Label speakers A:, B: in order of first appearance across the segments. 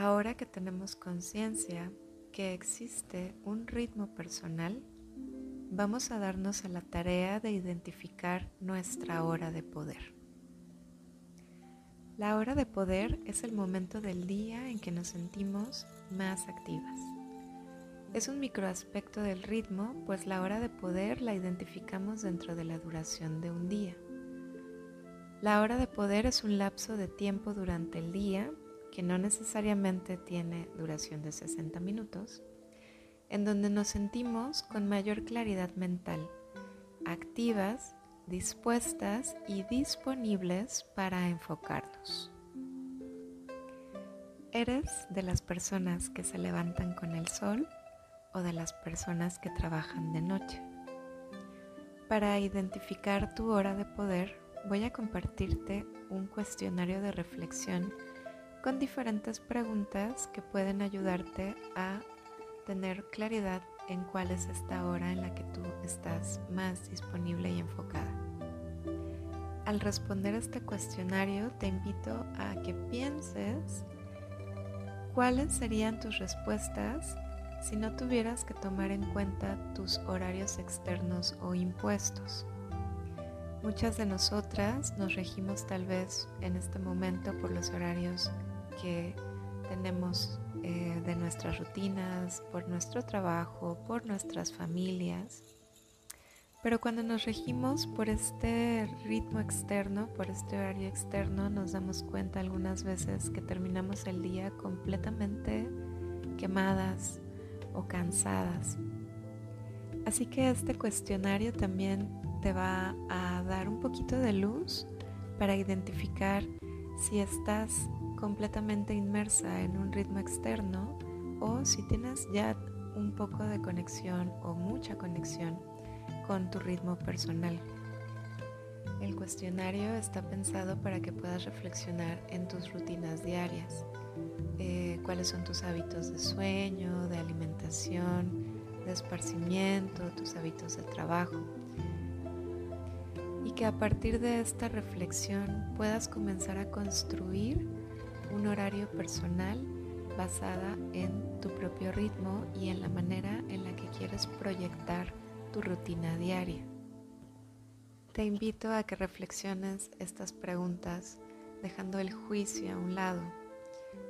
A: Ahora que tenemos conciencia que existe un ritmo personal, vamos a darnos a la tarea de identificar nuestra hora de poder. La hora de poder es el momento del día en que nos sentimos más activas. Es un microaspecto del ritmo, pues la hora de poder la identificamos dentro de la duración de un día. La hora de poder es un lapso de tiempo durante el día, que no necesariamente tiene duración de 60 minutos, en donde nos sentimos con mayor claridad mental, activas, dispuestas y disponibles para enfocarnos. ¿Eres de las personas que se levantan con el sol o de las personas que trabajan de noche? Para identificar tu hora de poder, voy a compartirte un cuestionario de reflexión con diferentes preguntas que pueden ayudarte a tener claridad en cuál es esta hora en la que tú estás más disponible y enfocada. Al responder este cuestionario te invito a que pienses cuáles serían tus respuestas si no tuvieras que tomar en cuenta tus horarios externos o impuestos. Muchas de nosotras nos regimos tal vez en este momento por los horarios que tenemos eh, de nuestras rutinas, por nuestro trabajo, por nuestras familias. Pero cuando nos regimos por este ritmo externo, por este horario externo, nos damos cuenta algunas veces que terminamos el día completamente quemadas o cansadas. Así que este cuestionario también te va a dar un poquito de luz para identificar si estás completamente inmersa en un ritmo externo o si tienes ya un poco de conexión o mucha conexión con tu ritmo personal. El cuestionario está pensado para que puedas reflexionar en tus rutinas diarias, eh, cuáles son tus hábitos de sueño, de alimentación, de esparcimiento, tus hábitos de trabajo que a partir de esta reflexión puedas comenzar a construir un horario personal basada en tu propio ritmo y en la manera en la que quieres proyectar tu rutina diaria. Te invito a que reflexiones estas preguntas dejando el juicio a un lado.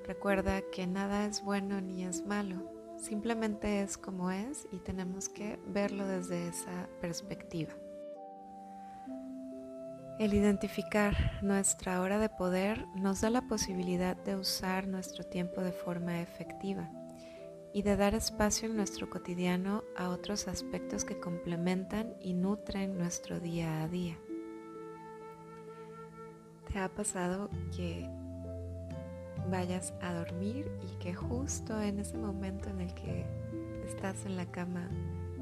A: Recuerda que nada es bueno ni es malo, simplemente es como es y tenemos que verlo desde esa perspectiva. El identificar nuestra hora de poder nos da la posibilidad de usar nuestro tiempo de forma efectiva y de dar espacio en nuestro cotidiano a otros aspectos que complementan y nutren nuestro día a día. ¿Te ha pasado que vayas a dormir y que justo en ese momento en el que estás en la cama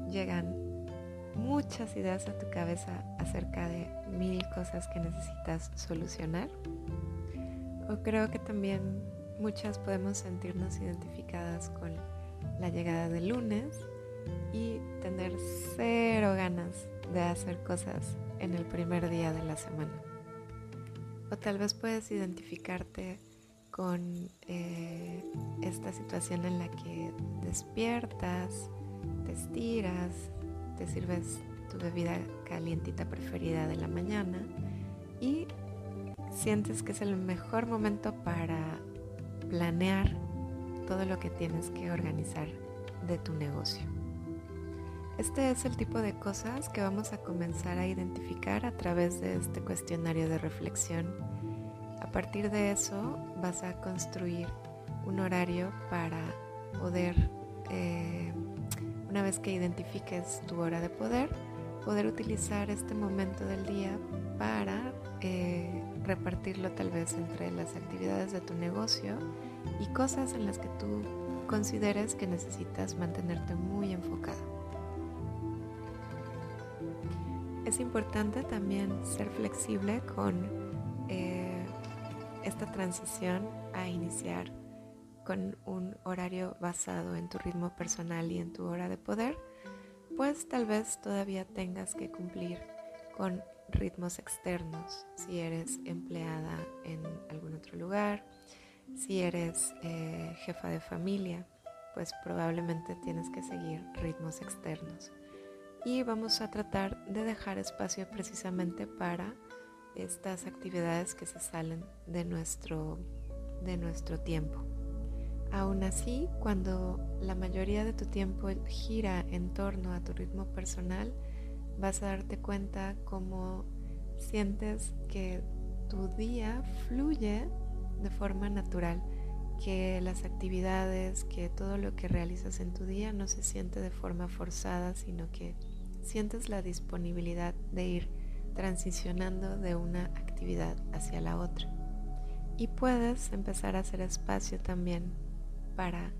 A: llegan muchas ideas a tu cabeza acerca de mil cosas que necesitas solucionar. O creo que también muchas podemos sentirnos identificadas con la llegada del lunes y tener cero ganas de hacer cosas en el primer día de la semana. O tal vez puedes identificarte con eh, esta situación en la que despiertas, te estiras, te sirves tu bebida calientita preferida de la mañana y sientes que es el mejor momento para planear todo lo que tienes que organizar de tu negocio. Este es el tipo de cosas que vamos a comenzar a identificar a través de este cuestionario de reflexión. A partir de eso vas a construir un horario para poder eh, una vez que identifiques tu hora de poder, poder utilizar este momento del día para eh, repartirlo tal vez entre las actividades de tu negocio y cosas en las que tú consideres que necesitas mantenerte muy enfocado. Es importante también ser flexible con eh, esta transición a iniciar con un horario basado en tu ritmo personal y en tu hora de poder, pues tal vez todavía tengas que cumplir con ritmos externos si eres empleada en algún otro lugar, Si eres eh, jefa de familia, pues probablemente tienes que seguir ritmos externos. Y vamos a tratar de dejar espacio precisamente para estas actividades que se salen de nuestro, de nuestro tiempo. Aún así, cuando la mayoría de tu tiempo gira en torno a tu ritmo personal, vas a darte cuenta cómo sientes que tu día fluye de forma natural, que las actividades, que todo lo que realizas en tu día no se siente de forma forzada, sino que sientes la disponibilidad de ir transicionando de una actividad hacia la otra. Y puedes empezar a hacer espacio también para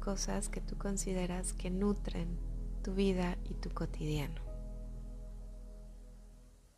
A: cosas que tú consideras que nutren tu vida y tu cotidiano.